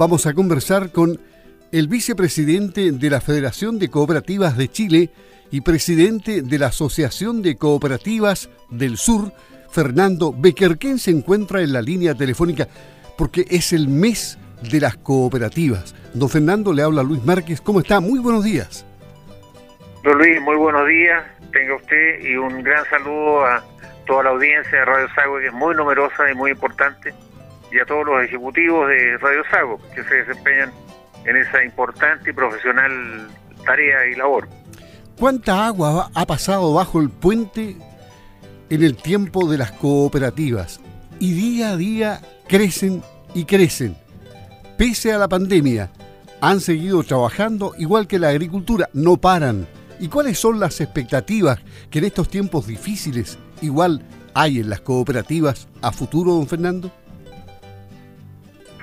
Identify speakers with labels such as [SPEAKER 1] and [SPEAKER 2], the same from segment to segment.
[SPEAKER 1] vamos a conversar con el vicepresidente de la Federación de Cooperativas de Chile y presidente de la Asociación de Cooperativas del Sur, Fernando Becker, quien se encuentra en la línea telefónica porque es el mes de las cooperativas. Don Fernando le habla Luis Márquez. ¿Cómo está? Muy buenos días.
[SPEAKER 2] Don Luis, muy buenos días. Tenga usted y un gran saludo a toda la audiencia de Radio Sago, que es muy numerosa y muy importante, y a todos los ejecutivos de Radio Sago, que se desempeñan en esa importante y profesional tarea y labor.
[SPEAKER 1] ¿Cuánta agua ha pasado bajo el puente en el tiempo de las cooperativas? Y día a día crecen y crecen. Pese a la pandemia, han seguido trabajando igual que la agricultura, no paran. ¿Y cuáles son las expectativas que en estos tiempos difíciles igual hay en las cooperativas a futuro, don Fernando?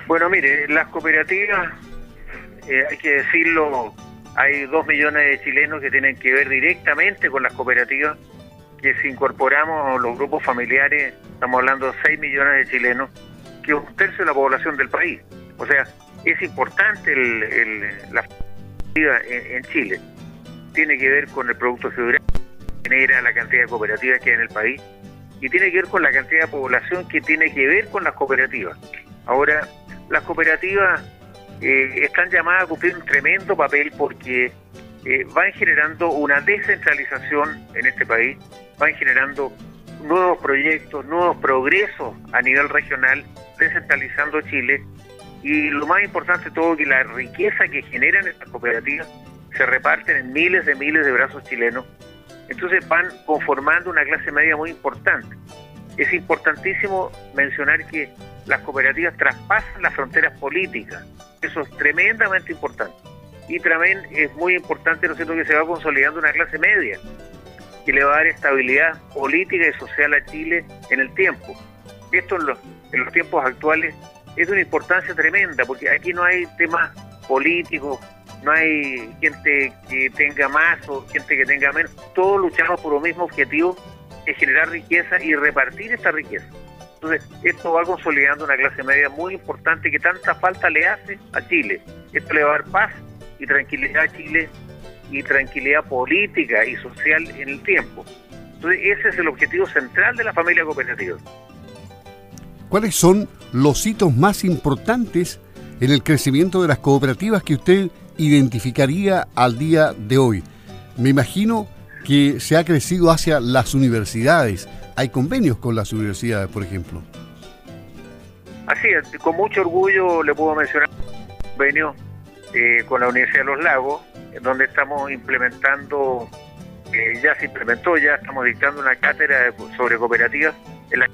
[SPEAKER 2] Bueno, mire, las cooperativas, eh, hay que decirlo, hay dos millones de chilenos que tienen que ver directamente con las cooperativas, que si incorporamos los grupos familiares, estamos hablando de 6 millones de chilenos, que es un tercio de la población del país. O sea, es importante la cooperativa en, Chile. Tiene que ver con el producto que genera la cantidad de cooperativas que hay en el país y tiene que ver con la cantidad de población que tiene que ver con las cooperativas. Ahora, las cooperativas eh, están llamadas a cumplir un tremendo papel porque eh, van generando una descentralización en este país, van generando nuevos proyectos, nuevos progresos a nivel regional, descentralizando Chile y lo más importante de todo que la riqueza que generan estas cooperativas se reparten en miles de miles de brazos chilenos, entonces van conformando una clase media muy importante. Es importantísimo mencionar que las cooperativas traspasan las fronteras políticas. Eso es tremendamente importante. Y también es muy importante, ¿no que se va consolidando una clase media que le va a dar estabilidad política y social a Chile en el tiempo. Esto en los, en los tiempos actuales es de una importancia tremenda, porque aquí no hay temas políticos, no hay gente que tenga más o gente que tenga menos, todos luchamos por un mismo objetivo, es generar riqueza y repartir esta riqueza. Entonces, esto va consolidando una clase media muy importante que tanta falta le hace a Chile. Esto le va a dar paz y tranquilidad a Chile y tranquilidad política y social en el tiempo. Entonces, ese es el objetivo central de la familia cooperativa.
[SPEAKER 1] ¿Cuáles son los hitos más importantes en el crecimiento de las cooperativas que usted identificaría al día de hoy? Me imagino que se ha crecido hacia las universidades, hay convenios con las universidades, por ejemplo.
[SPEAKER 2] Así es, con mucho orgullo le puedo mencionar un convenio eh, con la Universidad de los Lagos, donde estamos implementando, eh, ya se implementó, ya estamos dictando una cátedra sobre cooperativas en la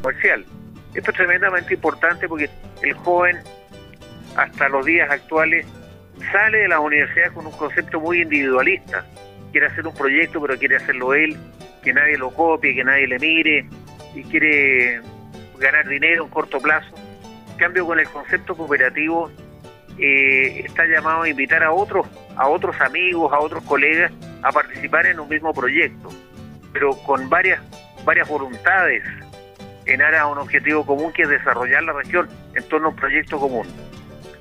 [SPEAKER 2] comercial. Esto es tremendamente importante porque el joven, hasta los días actuales, sale de las universidades con un concepto muy individualista. Quiere hacer un proyecto, pero quiere hacerlo él, que nadie lo copie, que nadie le mire y quiere ganar dinero en corto plazo. En cambio, con el concepto cooperativo eh, está llamado a invitar a otros, a otros amigos, a otros colegas a participar en un mismo proyecto, pero con varias, varias voluntades en aras a un objetivo común que es desarrollar la región en torno a un proyecto común.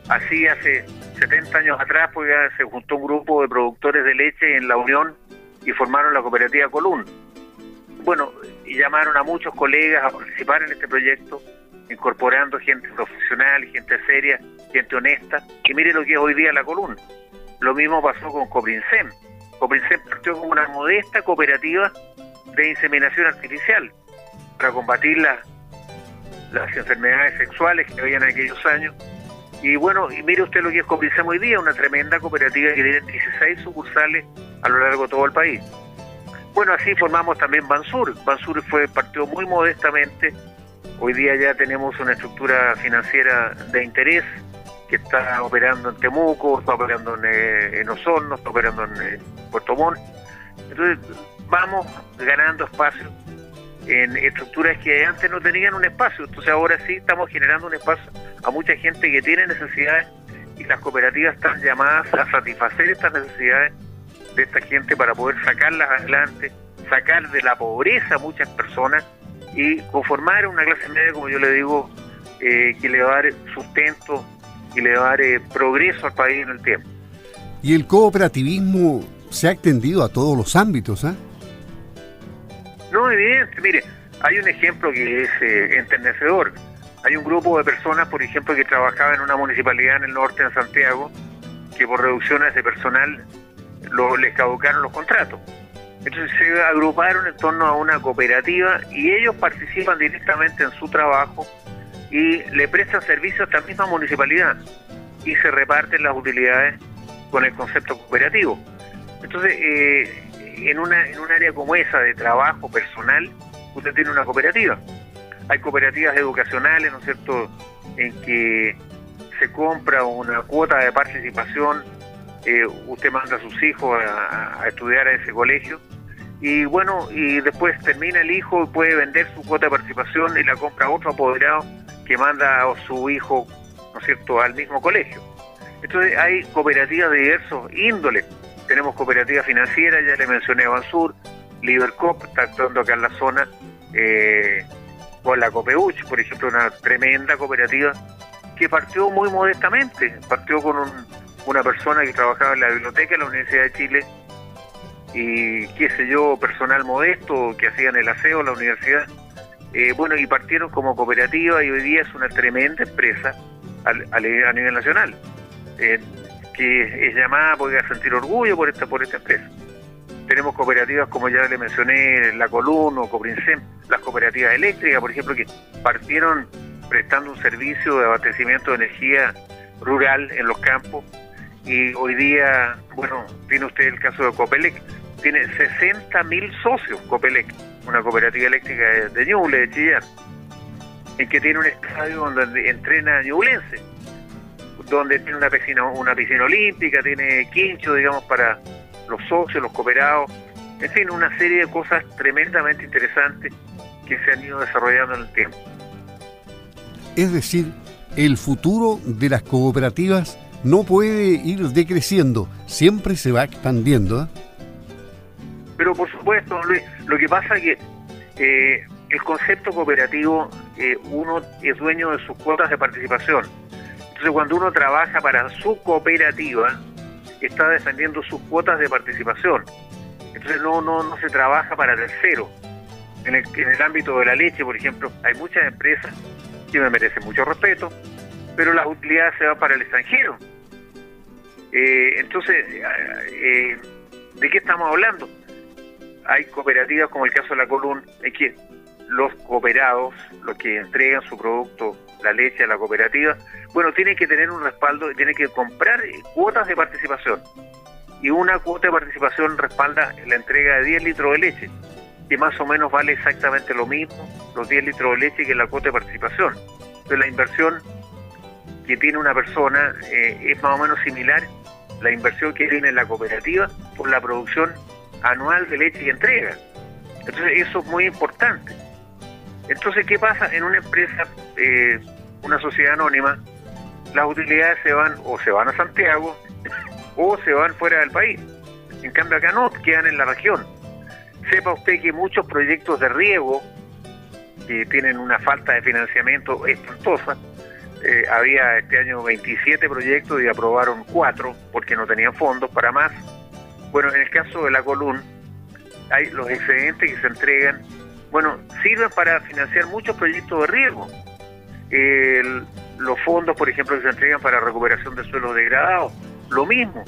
[SPEAKER 2] Así hace 70 años atrás pues, se juntó un grupo de productores de leche en la Unión y formaron la cooperativa Colún bueno, y llamaron a muchos colegas a participar en este proyecto, incorporando gente profesional, gente seria, gente honesta, y mire lo que es hoy día la columna. Lo mismo pasó con Coprinsem. Coprinsem partió como una modesta cooperativa de inseminación artificial para combatir las enfermedades sexuales que había en aquellos años. Y bueno, y mire usted lo que es Coprinsem hoy día, una tremenda cooperativa que tiene 16 sucursales a lo largo de todo el país. Bueno, así formamos también Bansur. Bansur fue partió muy modestamente. Hoy día ya tenemos una estructura financiera de interés que está operando en Temuco, está operando en, eh, en Osorno, está operando en eh, Puerto Montt. Entonces, vamos ganando espacio en estructuras que antes no tenían un espacio. Entonces, ahora sí estamos generando un espacio a mucha gente que tiene necesidades y las cooperativas están llamadas a satisfacer estas necesidades de esta gente para poder sacarlas adelante, sacar de la pobreza a muchas personas y conformar una clase media, como yo le digo, eh, que le va a dar sustento y le va a dar eh, progreso al país en el tiempo.
[SPEAKER 1] Y el cooperativismo se ha extendido a todos los ámbitos, ¿ah?
[SPEAKER 2] No, evidente. Mire, hay un ejemplo que es eh, enternecedor. Hay un grupo de personas, por ejemplo, que trabajaba en una municipalidad en el norte de Santiago, que por reducciones de personal lo, les caducaron los contratos. Entonces se agruparon en torno a una cooperativa y ellos participan directamente en su trabajo y le prestan servicio a esta misma municipalidad y se reparten las utilidades con el concepto cooperativo. Entonces, eh, en, una, en un área como esa de trabajo personal, usted tiene una cooperativa. Hay cooperativas educacionales, ¿no es cierto?, en que se compra una cuota de participación, eh, usted manda a sus hijos a, estudiar a ese colegio y bueno, y después termina el hijo y puede vender su cuota de participación y la compra otro apoderado que manda a su hijo, ¿no es cierto?, al mismo colegio. Entonces hay cooperativas de diversos índoles. Tenemos cooperativas financieras, ya le mencioné Bansur, Libercop, está actuando acá en la zona, eh, con la Copeuch, por ejemplo, una tremenda cooperativa que partió muy modestamente, partió con una persona que trabajaba en la biblioteca de la Universidad de Chile y qué sé yo, personal modesto que hacían el aseo en la universidad. Eh, bueno, y partieron como cooperativa y hoy día es una tremenda empresa a, nivel nacional, eh, que es llamada, podría sentir orgullo por esta, por esta empresa. Tenemos cooperativas, como ya le mencioné, La Column o Coprinsem, las cooperativas eléctricas, por ejemplo, que partieron prestando un servicio de abastecimiento de energía rural en los campos. Y hoy día, bueno, tiene usted el caso de Copelec, tiene 60.000 socios Copelec, una cooperativa eléctrica de, Ñuble, de Chillán, en que tiene un estadio donde entrena ñublense, donde tiene una piscina, una piscina olímpica, tiene quincho, digamos, para los socios, los cooperados, en fin, una serie de cosas tremendamente interesantes que se han ido desarrollando en el tiempo.
[SPEAKER 1] Es decir, el futuro de las cooperativas no puede ir decreciendo, siempre se va expandiendo. ¿eh?
[SPEAKER 2] Pero por supuesto, Luis, lo que pasa es que eh, el concepto cooperativo, eh, uno es dueño de sus cuotas de participación. Entonces, cuando uno trabaja para su cooperativa, está defendiendo sus cuotas de participación. Entonces, no, no, no se trabaja para tercero. En el, ámbito de la leche, por ejemplo, hay muchas empresas que me merecen mucho respeto, pero las utilidades se van para el extranjero. Eh, entonces, eh, ¿de qué estamos hablando? Hay cooperativas como el caso de la Column, en que los cooperados, los que entregan su producto, la leche a la cooperativa, bueno, tienen que tener un respaldo, tienen que comprar cuotas de participación. Y una cuota de participación respalda la entrega de 10 litros de leche, que más o menos vale exactamente lo mismo, los 10 litros de leche que la cuota de participación. Entonces la inversión que tiene una persona eh, es más o menos similar la inversión que tiene la cooperativa por la producción anual de leche y entrega. Entonces eso es muy importante. Entonces, ¿qué pasa? En una empresa, eh, una sociedad anónima, las utilidades se van o se van a Santiago o se van fuera del país. En cambio acá no, quedan en la región. Sepa usted que muchos proyectos de riego que tienen una falta de financiamiento espantosa, eh, había este año 27 proyectos y aprobaron 4 porque no tenían fondos para más. Bueno, en el caso de la Column, hay los excedentes que se entregan, bueno, sirven para financiar muchos proyectos de riesgo. los fondos, por ejemplo, que se entregan para recuperación de suelos degradados, lo mismo.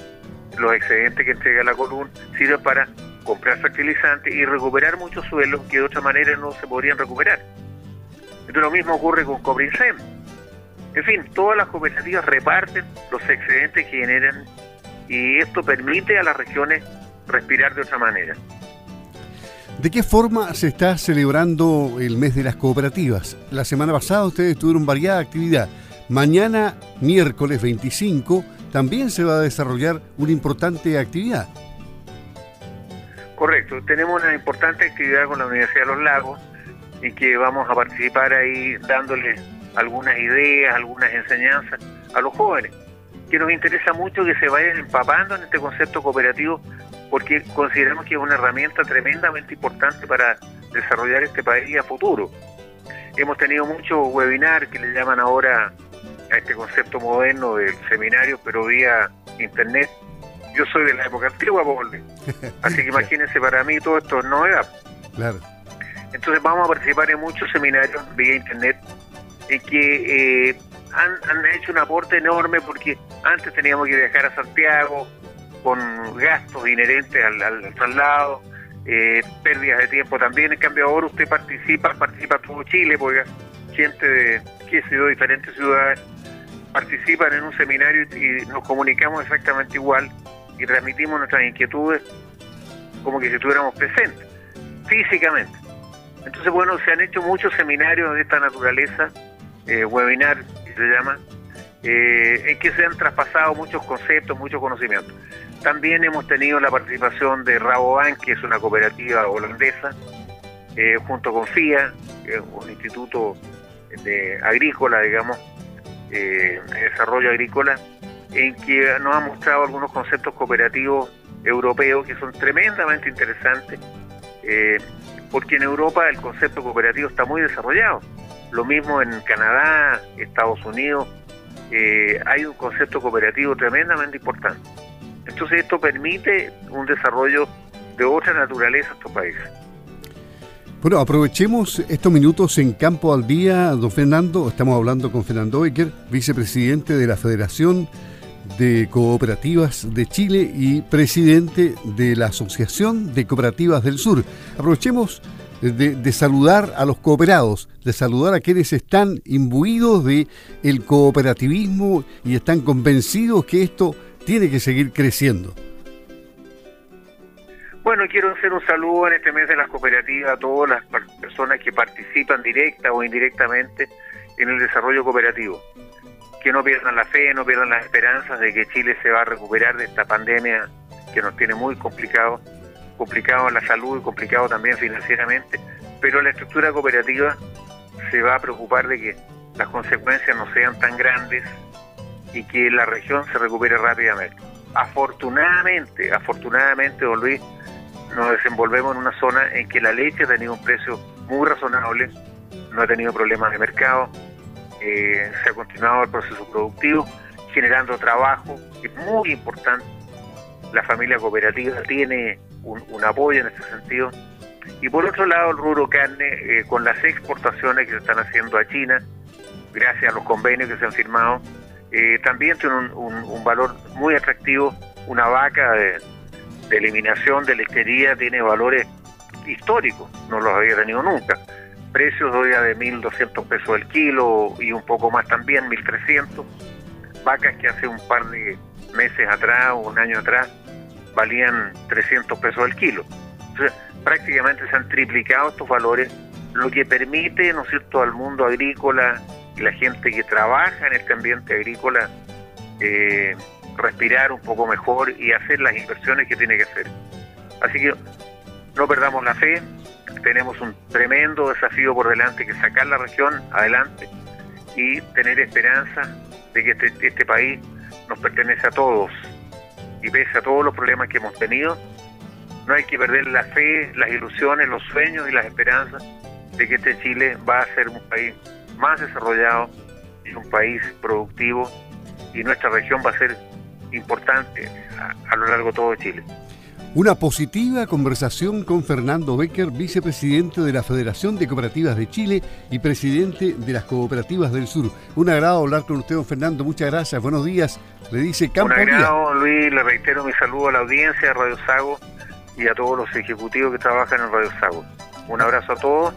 [SPEAKER 2] Los excedentes que entrega la Column sirven para comprar fertilizantes y recuperar muchos suelos que de otra manera no se podrían recuperar. Entonces lo mismo ocurre con Cobrincem en fin, todas las cooperativas reparten los excedentes que generan y esto permite a las regiones respirar de otra manera.
[SPEAKER 1] ¿De qué forma se está celebrando el mes de las cooperativas? La semana pasada ustedes tuvieron variada actividad. Mañana, miércoles 25, también se va a desarrollar una importante actividad.
[SPEAKER 2] Correcto, tenemos una importante actividad con la Universidad de los Lagos y que vamos a participar ahí dándole algunas ideas, algunas enseñanzas a los jóvenes, que nos interesa mucho que se vayan empapando en este concepto cooperativo porque consideramos que es una herramienta tremendamente importante para desarrollar este país a futuro. Hemos tenido muchos webinars que le llaman ahora a este concepto moderno del seminario, pero vía internet. Yo soy de la época antigua, Paul. Así que imagínense, para mí todo esto es novedad. Claro. Entonces vamos a participar en muchos seminarios vía internet en que eh, han, hecho un aporte enorme porque antes teníamos que viajar a Santiago con gastos inherentes al, traslado, eh, pérdidas de tiempo también. En cambio ahora usted participa, participa todo Chile, porque gente de, qué sé yo, diferentes ciudades participan en un seminario y nos comunicamos exactamente igual y transmitimos nuestras inquietudes como que si estuviéramos presentes, físicamente. Entonces, bueno, se han hecho muchos seminarios de esta naturaleza, eh, webinar, se llama, eh, en que se han traspasado muchos conceptos, muchos conocimientos. También hemos tenido la participación de Rabobank, que es una cooperativa holandesa, eh, junto con FIA, que es un instituto de agrícola, digamos, de desarrollo agrícola, en que nos ha mostrado algunos conceptos cooperativos europeos que son tremendamente interesantes, eh, porque en Europa el concepto cooperativo está muy desarrollado. Lo mismo en Canadá, Estados Unidos, eh, hay un concepto cooperativo tremendamente importante. Entonces esto permite un desarrollo de otra naturaleza en estos países.
[SPEAKER 1] Bueno, aprovechemos estos minutos en Campo al Día, don Fernando. Estamos hablando con Fernando Becker, vicepresidente de la Federación de Cooperativas de Chile y presidente de la Asociación de Cooperativas del Sur. Aprovechemos de, saludar a los cooperados, de saludar a quienes están imbuidos de cooperativismo y están convencidos que esto tiene que seguir creciendo.
[SPEAKER 2] Bueno, quiero hacer un saludo en este mes de las cooperativas a todas las personas que participan directa o indirectamente en el desarrollo cooperativo que no pierdan la fe, no pierdan las esperanzas de que Chile se va a recuperar de esta pandemia que nos tiene muy complicado, complicado en la salud y complicado también financieramente, pero la estructura cooperativa se va a preocupar de que las consecuencias no sean tan grandes y que la región se recupere rápidamente. Afortunadamente, afortunadamente, don Luis, nos desenvolvemos en una zona en que la leche ha tenido un precio muy razonable, no ha tenido problemas de mercado, eh, se ha continuado el proceso productivo, generando trabajo, que es muy importante. La familia cooperativa tiene un, apoyo en este sentido. Y por otro lado, el rubro carne, eh, con las exportaciones que se están haciendo a China, gracias a los convenios que se han firmado, eh, también tiene un, valor muy atractivo. Una vaca de, eliminación de lechería tiene valores históricos, no los había tenido nunca precios hoy de 1.200 pesos el kilo y un poco más también, 1.300. Vacas que hace un par de meses atrás o un año atrás valían 300 pesos el kilo. Entonces, prácticamente se han triplicado estos valores, lo que permite, ¿no es cierto?, al mundo agrícola la gente que trabaja en este ambiente agrícola eh, respirar un poco mejor y hacer las inversiones que tiene que hacer. Así que no perdamos la fe, tenemos un tremendo desafío por delante que sacar la región adelante y tener esperanza de que este, este, país nos pertenece a todos y pese a todos los problemas que hemos tenido, no hay que perder la fe, las ilusiones, los sueños y las esperanzas de que este Chile va a ser un país más desarrollado y un país productivo y nuestra región va a ser importante a, a lo largo de todo Chile.
[SPEAKER 1] Una positiva conversación con Fernando Becker, vicepresidente de la Federación de Cooperativas de Chile y presidente de las Cooperativas del Sur. Un agrado hablar con usted, don Fernando. Muchas gracias. Buenos días. Le dice Campo
[SPEAKER 2] Un agrado, Luis. Le reitero mi saludo a la audiencia de Radio Sago y a todos los ejecutivos que trabajan en Radio Sago. Un abrazo a todos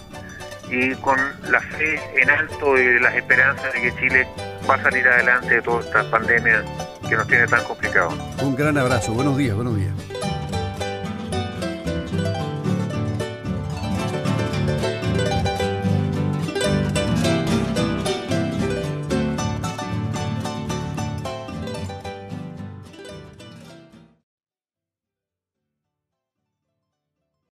[SPEAKER 2] y con la fe en alto y las esperanzas de que Chile va a salir adelante de toda esta pandemia que nos tiene tan complicado.
[SPEAKER 1] Un gran abrazo. Buenos días, buenos días.